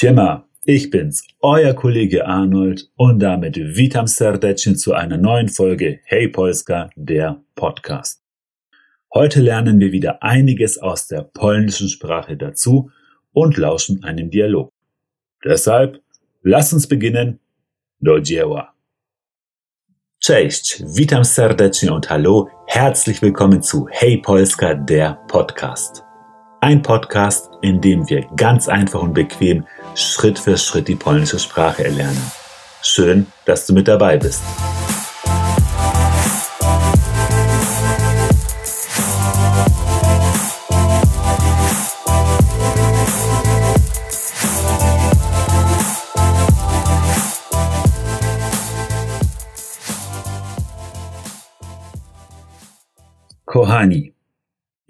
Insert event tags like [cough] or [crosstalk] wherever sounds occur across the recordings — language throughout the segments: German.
Siema, ich bin's, euer Kollege Arnold und damit Witam Serdeczny zu einer neuen Folge Hey Polska, der Podcast. Heute lernen wir wieder einiges aus der polnischen Sprache dazu und lauschen einem Dialog. Deshalb, lasst uns beginnen. Do dzieła. Cześć, witam serdecznie und hallo, herzlich willkommen zu Hey Polska, der Podcast. Ein Podcast, in dem wir ganz einfach und bequem Schritt für Schritt die polnische Sprache erlernen. Schön, dass du mit dabei bist. Kohani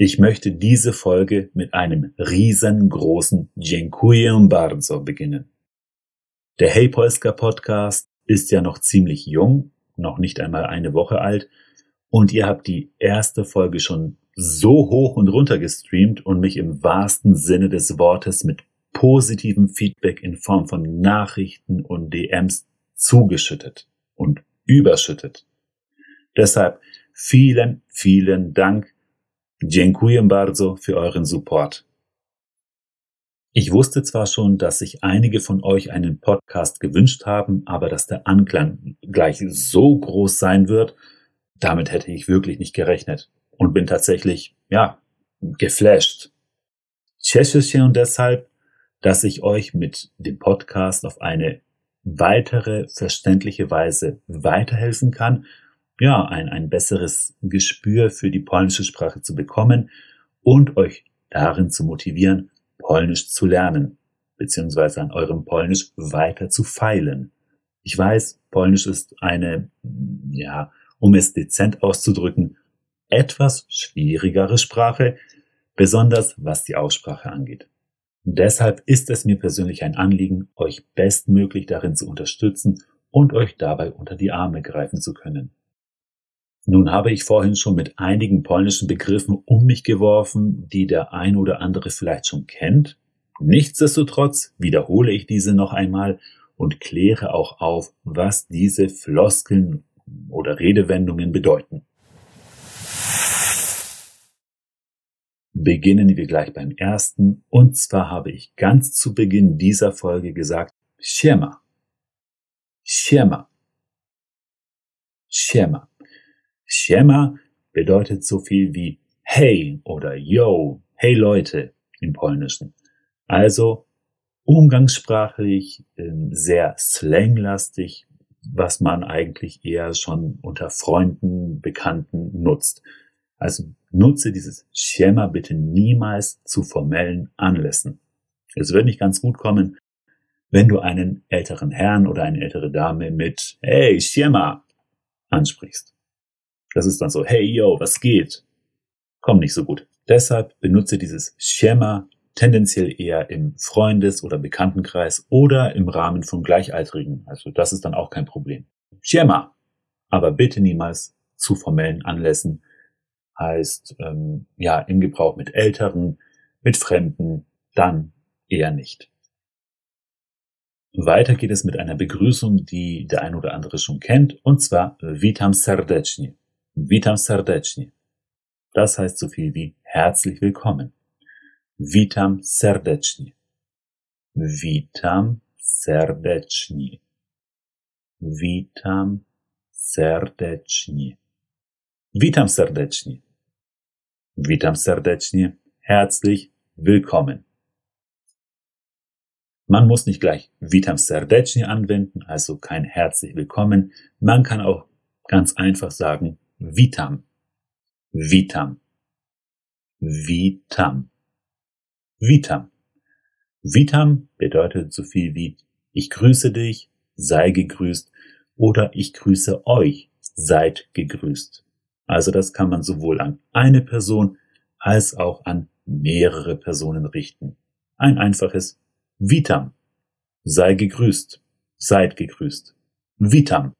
ich möchte diese Folge mit einem riesengroßen Dziękuję bardzo beginnen. Der Hey Polska Podcast ist ja noch ziemlich jung, noch nicht einmal eine Woche alt, und ihr habt die erste Folge schon so hoch und runter gestreamt und mich im wahrsten Sinne des Wortes mit positivem Feedback in Form von Nachrichten und DMs zugeschüttet und überschüttet. Deshalb vielen, vielen Dank Dziękuję bardzo für euren Support. Ich wusste zwar schon, dass sich einige von euch einen Podcast gewünscht haben, aber dass der Anklang gleich so groß sein wird, damit hätte ich wirklich nicht gerechnet und bin tatsächlich, ja, geflasht. Cieszę się deshalb, dass ich euch mit dem Podcast auf eine weitere verständliche Weise weiterhelfen kann ja, ein, ein besseres Gespür für die polnische Sprache zu bekommen und euch darin zu motivieren, Polnisch zu lernen, beziehungsweise an eurem Polnisch weiter zu feilen. Ich weiß, Polnisch ist eine, ja, um es dezent auszudrücken, etwas schwierigere Sprache, besonders was die Aussprache angeht. Und deshalb ist es mir persönlich ein Anliegen, euch bestmöglich darin zu unterstützen und euch dabei unter die Arme greifen zu können. Nun habe ich vorhin schon mit einigen polnischen Begriffen um mich geworfen, die der ein oder andere vielleicht schon kennt. Nichtsdestotrotz wiederhole ich diese noch einmal und kläre auch auf, was diese Floskeln oder Redewendungen bedeuten. Beginnen wir gleich beim ersten, und zwar habe ich ganz zu Beginn dieser Folge gesagt, Schema. Schema. Schema. Siema bedeutet so viel wie Hey oder Yo, Hey Leute im Polnischen. Also umgangssprachlich ähm, sehr slanglastig, was man eigentlich eher schon unter Freunden, Bekannten nutzt. Also nutze dieses Schema bitte niemals zu formellen Anlässen. Es wird nicht ganz gut kommen, wenn du einen älteren Herrn oder eine ältere Dame mit Hey Schema ansprichst. Das ist dann so, hey yo, was geht? Kommt nicht so gut. Deshalb benutze dieses Schema tendenziell eher im Freundes- oder Bekanntenkreis oder im Rahmen von Gleichaltrigen. Also das ist dann auch kein Problem. Schema. Aber bitte niemals zu formellen Anlässen. Heißt, ähm, ja, im Gebrauch mit Älteren, mit Fremden, dann eher nicht. Weiter geht es mit einer Begrüßung, die der ein oder andere schon kennt, und zwar Witam serdecznie. Witam serdecznie. Das heißt so viel wie herzlich willkommen. Witam serdecznie. Witam serdecznie. Witam serdecznie. Witam serdecznie. Witam serdecznie. Herzlich willkommen. Man muss nicht gleich Witam serdecznie anwenden, also kein herzlich willkommen. Man kann auch ganz einfach sagen Vitam. Vitam. Vitam. Vitam. Vitam bedeutet so viel wie ich grüße dich, sei gegrüßt oder ich grüße euch, seid gegrüßt. Also das kann man sowohl an eine Person als auch an mehrere Personen richten. Ein einfaches Vitam. Sei gegrüßt, seid gegrüßt. Vitam.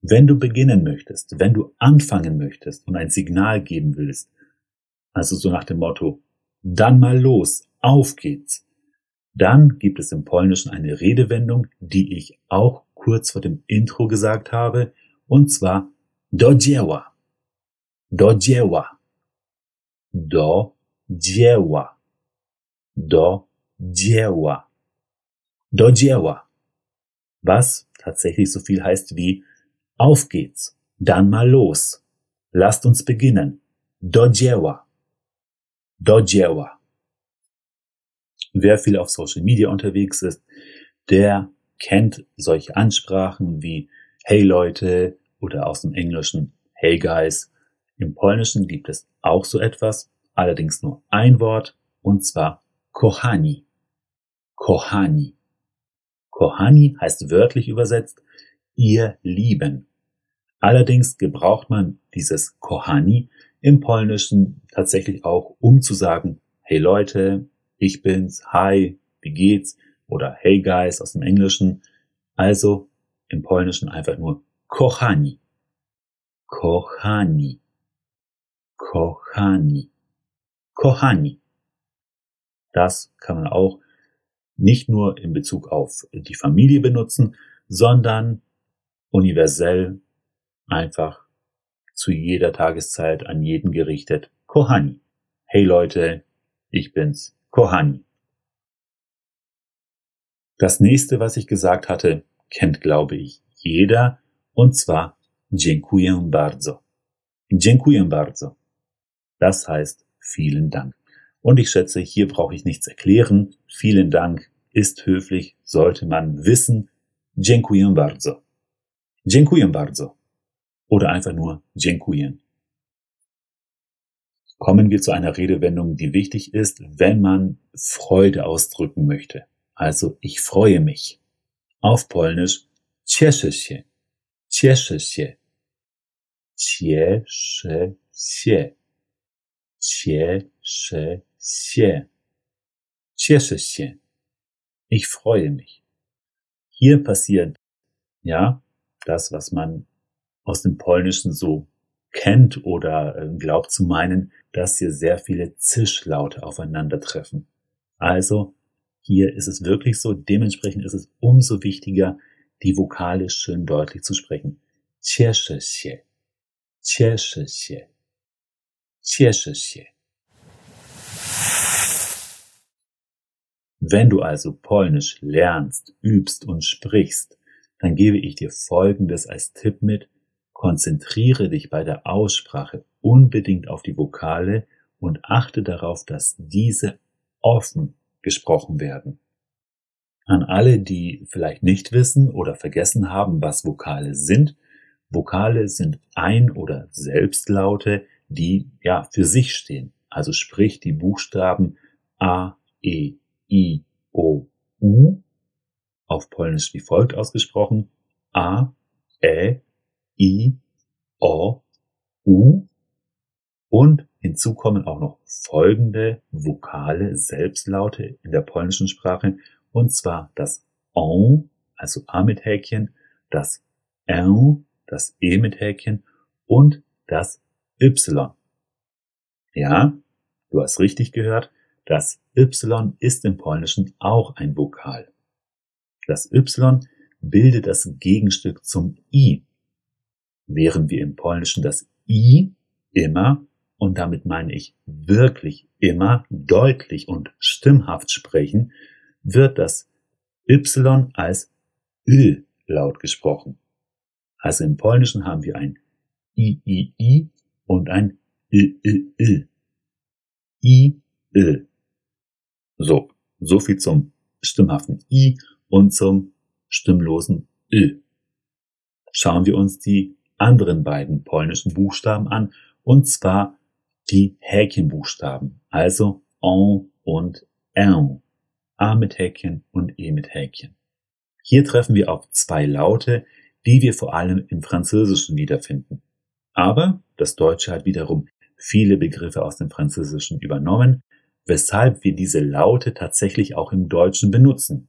Wenn du beginnen möchtest, wenn du anfangen möchtest und ein Signal geben willst, also so nach dem Motto, dann mal los, auf geht's. Dann gibt es im Polnischen eine Redewendung, die ich auch kurz vor dem Intro gesagt habe, und zwar do dzieła. Do dzieła. Do dzieła. Do dzieła. Do dzieła. Was tatsächlich so viel heißt wie auf geht's, dann mal los. Lasst uns beginnen. Do dzieła. Wer viel auf Social Media unterwegs ist, der kennt solche Ansprachen wie Hey Leute oder aus dem Englischen Hey Guys. Im Polnischen gibt es auch so etwas, allerdings nur ein Wort, und zwar Kochani. Kochani. Kochani heißt wörtlich übersetzt ihr Lieben. Allerdings gebraucht man dieses Kochani im Polnischen tatsächlich auch, um zu sagen, hey Leute, ich bin's, hi, wie geht's? Oder hey guys aus dem Englischen. Also im Polnischen einfach nur kochani. Kochani. Kochani. Kochani. Das kann man auch nicht nur in Bezug auf die Familie benutzen, sondern universell einfach zu jeder Tageszeit an jeden gerichtet. Kohani. Hey Leute, ich bin's, Kohani. Das nächste, was ich gesagt hatte, kennt, glaube ich, jeder, und zwar Dziękuję bardzo. Dziękuję bardzo. Das heißt vielen Dank. Und ich schätze, hier brauche ich nichts erklären. Vielen Dank ist höflich, sollte man wissen. Dziękuję bardzo. Dziękuję bardzo. Oder einfach nur dziękuję. Kommen wir zu einer Redewendung, die wichtig ist, wenn man Freude ausdrücken möchte. Also ich freue mich. Auf Polnisch cieszę się. Cieszę się. Cieszę się. Cieszę się. Cieszę się. Ich freue mich. Hier passiert, ja, das, was man aus dem Polnischen so kennt oder äh, glaubt zu meinen, dass hier sehr viele Zischlaute aufeinandertreffen. Also hier ist es wirklich so, dementsprechend ist es umso wichtiger, die Vokale schön deutlich zu sprechen. Cieszę się, cieszę. Wenn du also Polnisch lernst, übst und sprichst, dann gebe ich dir Folgendes als Tipp mit. Konzentriere dich bei der Aussprache unbedingt auf die Vokale und achte darauf, dass diese offen gesprochen werden. An alle, die vielleicht nicht wissen oder vergessen haben, was Vokale sind. Vokale sind Ein- oder Selbstlaute, die ja für sich stehen. Also sprich die Buchstaben A, E, I, O, U, auf Polnisch wie folgt ausgesprochen, A, Ä, I, O, U und hinzu kommen auch noch folgende vokale Selbstlaute in der polnischen Sprache, und zwar das O, also A mit Häkchen, das L, das E mit Häkchen und das Y. Ja, du hast richtig gehört, das Y ist im Polnischen auch ein Vokal. Das Y bildet das Gegenstück zum I. Während wir im Polnischen das I immer, und damit meine ich wirklich immer deutlich und stimmhaft sprechen, wird das Y als Ö laut gesprochen. Also im Polnischen haben wir ein I, I, I und ein Ö, Ö, Ö. I, Ö. So, so viel zum stimmhaften I und zum stimmlosen Ö. Schauen wir uns die anderen beiden polnischen Buchstaben an, und zwar die Häkchenbuchstaben, also en und en, a mit Häkchen und e mit Häkchen. Hier treffen wir auf zwei Laute, die wir vor allem im Französischen wiederfinden. Aber das Deutsche hat wiederum viele Begriffe aus dem Französischen übernommen, weshalb wir diese Laute tatsächlich auch im Deutschen benutzen.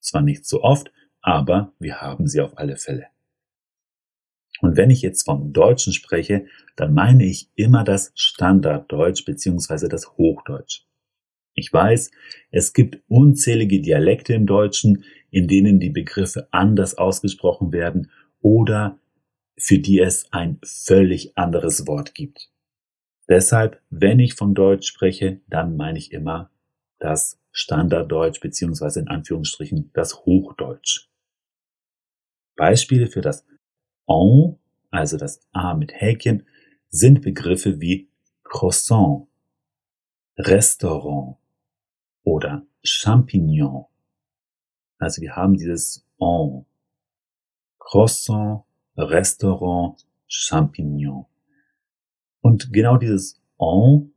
Zwar nicht so oft, aber wir haben sie auf alle Fälle. Und wenn ich jetzt vom Deutschen spreche, dann meine ich immer das Standarddeutsch bzw. das Hochdeutsch. Ich weiß, es gibt unzählige Dialekte im Deutschen, in denen die Begriffe anders ausgesprochen werden oder für die es ein völlig anderes Wort gibt. Deshalb, wenn ich von Deutsch spreche, dann meine ich immer das Standarddeutsch beziehungsweise in Anführungsstrichen das Hochdeutsch. Beispiele für das en, also das a mit Häkchen, sind Begriffe wie Croissant, Restaurant oder Champignon. Also wir haben dieses en. Croissant, Restaurant, Champignon. Und genau dieses en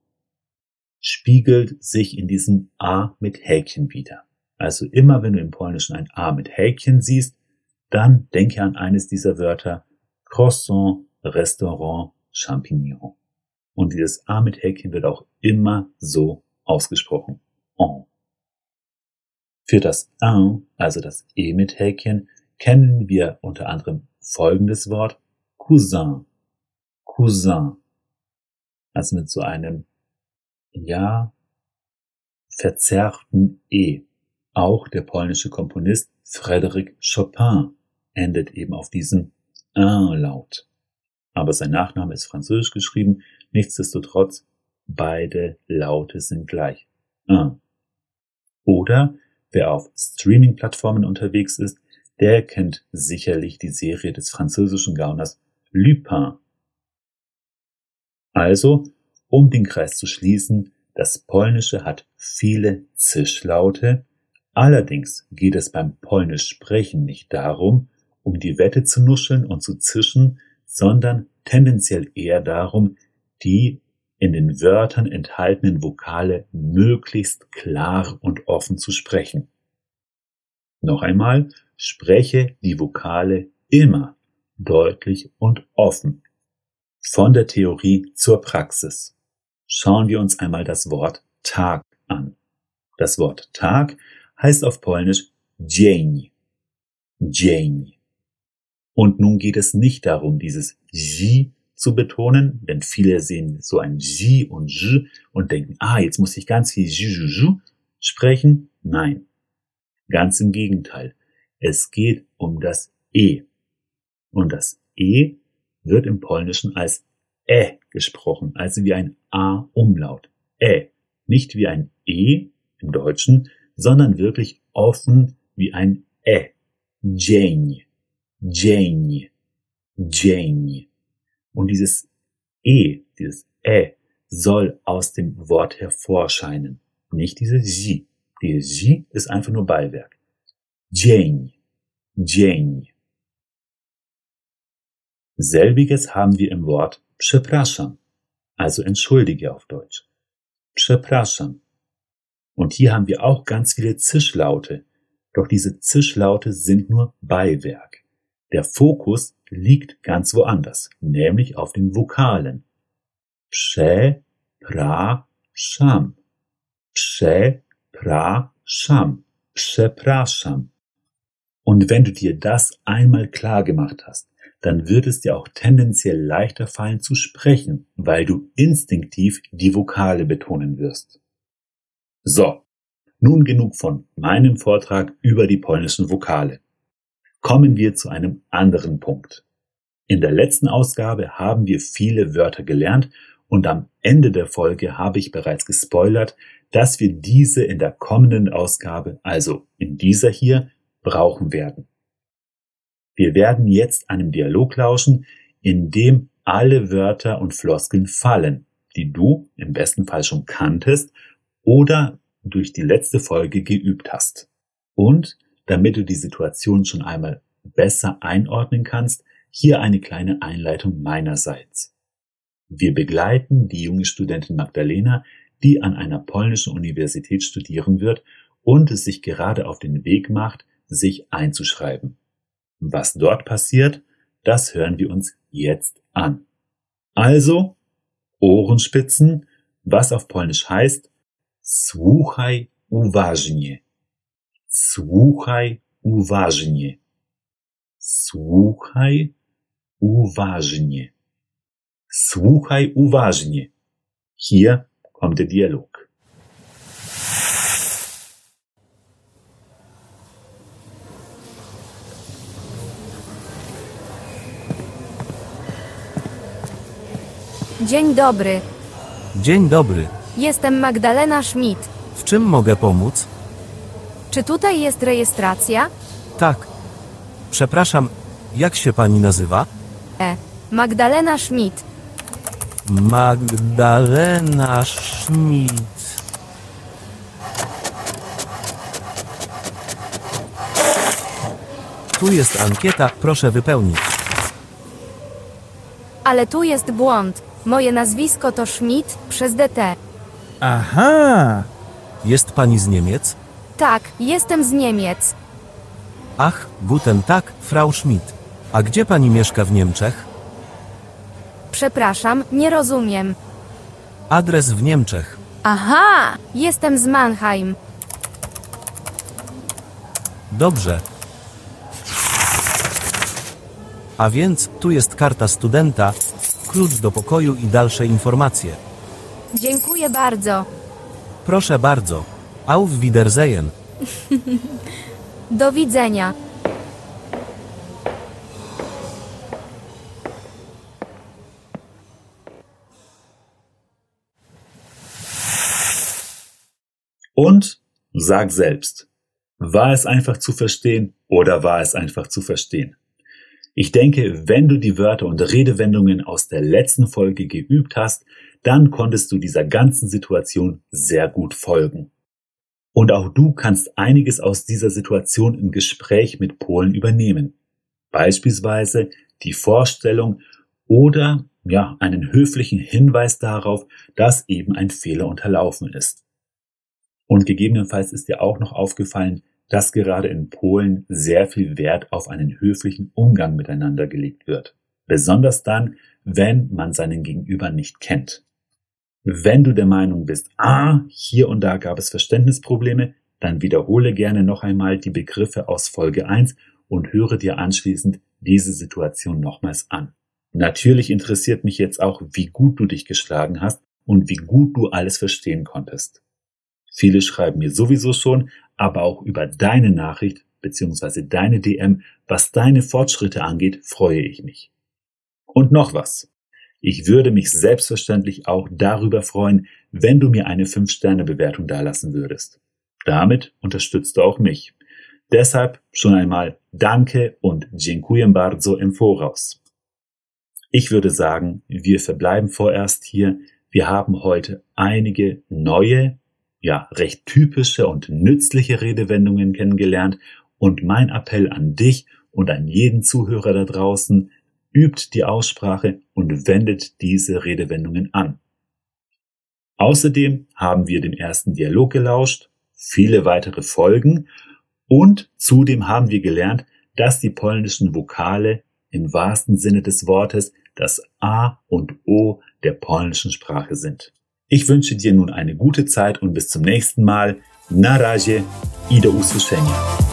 spiegelt sich in diesem A mit Häkchen wieder. Also immer wenn du im Polnischen ein A mit Häkchen siehst, dann denke an eines dieser Wörter Croissant, Restaurant, Champignon. Und dieses A mit Häkchen wird auch immer so ausgesprochen. En. Für das un, also das E mit Häkchen, kennen wir unter anderem folgendes Wort Cousin. Cousin. Also mit so einem ja verzerrten E. Auch der polnische Komponist Frédéric Chopin endet eben auf diesem Un-Laut. Aber sein Nachname ist französisch geschrieben, nichtsdestotrotz beide Laute sind gleich. Un. Oder wer auf Streaming-Plattformen unterwegs ist, der kennt sicherlich die Serie des französischen Gauners Lupin. Also um den Kreis zu schließen, das Polnische hat viele Zischlaute, allerdings geht es beim Polnisch Sprechen nicht darum, um die Wette zu nuscheln und zu zischen, sondern tendenziell eher darum, die in den Wörtern enthaltenen Vokale möglichst klar und offen zu sprechen. Noch einmal, spreche die Vokale immer deutlich und offen. Von der Theorie zur Praxis schauen wir uns einmal das Wort Tag an. Das Wort Tag heißt auf Polnisch dzień. Dzień. Und nun geht es nicht darum, dieses J zu betonen, denn viele sehen so ein J und J und denken, ah, jetzt muss ich ganz viel J, J, J sprechen. Nein. Ganz im Gegenteil. Es geht um das E. Und das E wird im Polnischen als Ä gesprochen, also wie ein A-Umlaut. Ä. Nicht wie ein E im Deutschen, sondern wirklich offen wie ein Ä. Dzień. Dzień. Dzień. Und dieses E, dieses Ä, soll aus dem Wort hervorscheinen. Nicht diese J. Die J ist einfach nur Beiwerk. Dzień. Dzień. Selbiges haben wir im Wort przepraszam, also entschuldige auf Deutsch. Przepraszam. Und hier haben wir auch ganz viele Zischlaute, doch diese Zischlaute sind nur Beiwerk. Der Fokus liegt ganz woanders, nämlich auf den Vokalen. Przepraszam. Przepraszam. Przepraszam. Und wenn du dir das einmal klar gemacht hast, dann wird es dir auch tendenziell leichter fallen zu sprechen, weil du instinktiv die Vokale betonen wirst. So, nun genug von meinem Vortrag über die polnischen Vokale. Kommen wir zu einem anderen Punkt. In der letzten Ausgabe haben wir viele Wörter gelernt und am Ende der Folge habe ich bereits gespoilert, dass wir diese in der kommenden Ausgabe, also in dieser hier, brauchen werden. Wir werden jetzt einem Dialog lauschen, in dem alle Wörter und Floskeln fallen, die du im besten Fall schon kanntest oder durch die letzte Folge geübt hast. Und damit du die Situation schon einmal besser einordnen kannst, hier eine kleine Einleitung meinerseits. Wir begleiten die junge Studentin Magdalena, die an einer polnischen Universität studieren wird und es sich gerade auf den Weg macht, sich einzuschreiben. Was dort passiert, das hören wir uns jetzt an. Also, Ohrenspitzen, was auf Polnisch heißt, słuchaj uważnie. Słuchaj uważnie. Słuchaj uważnie. Słuchaj uważnie. Hier kommt der Dialog. Dzień dobry. Dzień dobry. Jestem Magdalena Schmidt. W czym mogę pomóc? Czy tutaj jest rejestracja? Tak. Przepraszam, jak się pani nazywa? E. Magdalena Schmidt. Magdalena Schmidt. Tu jest ankieta, proszę wypełnić. Ale tu jest błąd. Moje nazwisko to Schmidt przez DT. Aha! Jest pani z Niemiec? Tak, jestem z Niemiec. Ach, guten Tag, Frau Schmidt. A gdzie pani mieszka w Niemczech? Przepraszam, nie rozumiem. Adres w Niemczech. Aha! Jestem z Mannheim. Dobrze. A więc tu jest karta studenta, klucz do pokoju i dalsze informacje. Dziękuję bardzo. Proszę bardzo. Auf Wiedersehen. [laughs] Do widzenia. Und sag selbst, war es einfach zu verstehen oder war es einfach zu verstehen? Ich denke, wenn du die Wörter und Redewendungen aus der letzten Folge geübt hast, dann konntest du dieser ganzen Situation sehr gut folgen. Und auch du kannst einiges aus dieser Situation im Gespräch mit Polen übernehmen. Beispielsweise die Vorstellung oder ja, einen höflichen Hinweis darauf, dass eben ein Fehler unterlaufen ist. Und gegebenenfalls ist dir auch noch aufgefallen, dass gerade in Polen sehr viel Wert auf einen höflichen Umgang miteinander gelegt wird. Besonders dann, wenn man seinen Gegenüber nicht kennt. Wenn du der Meinung bist, ah, hier und da gab es Verständnisprobleme, dann wiederhole gerne noch einmal die Begriffe aus Folge 1 und höre dir anschließend diese Situation nochmals an. Natürlich interessiert mich jetzt auch, wie gut du dich geschlagen hast und wie gut du alles verstehen konntest. Viele schreiben mir sowieso schon, aber auch über deine Nachricht bzw. deine DM, was deine Fortschritte angeht, freue ich mich. Und noch was. Ich würde mich selbstverständlich auch darüber freuen, wenn du mir eine 5-Sterne-Bewertung dalassen würdest. Damit unterstützt du auch mich. Deshalb schon einmal Danke und Dziękuję bardzo im Voraus. Ich würde sagen, wir verbleiben vorerst hier. Wir haben heute einige neue ja, recht typische und nützliche Redewendungen kennengelernt und mein Appell an dich und an jeden Zuhörer da draußen, übt die Aussprache und wendet diese Redewendungen an. Außerdem haben wir dem ersten Dialog gelauscht, viele weitere Folgen und zudem haben wir gelernt, dass die polnischen Vokale im wahrsten Sinne des Wortes das A und O der polnischen Sprache sind. Ich wünsche dir nun eine gute Zeit und bis zum nächsten Mal. Na razie i usłyszenia.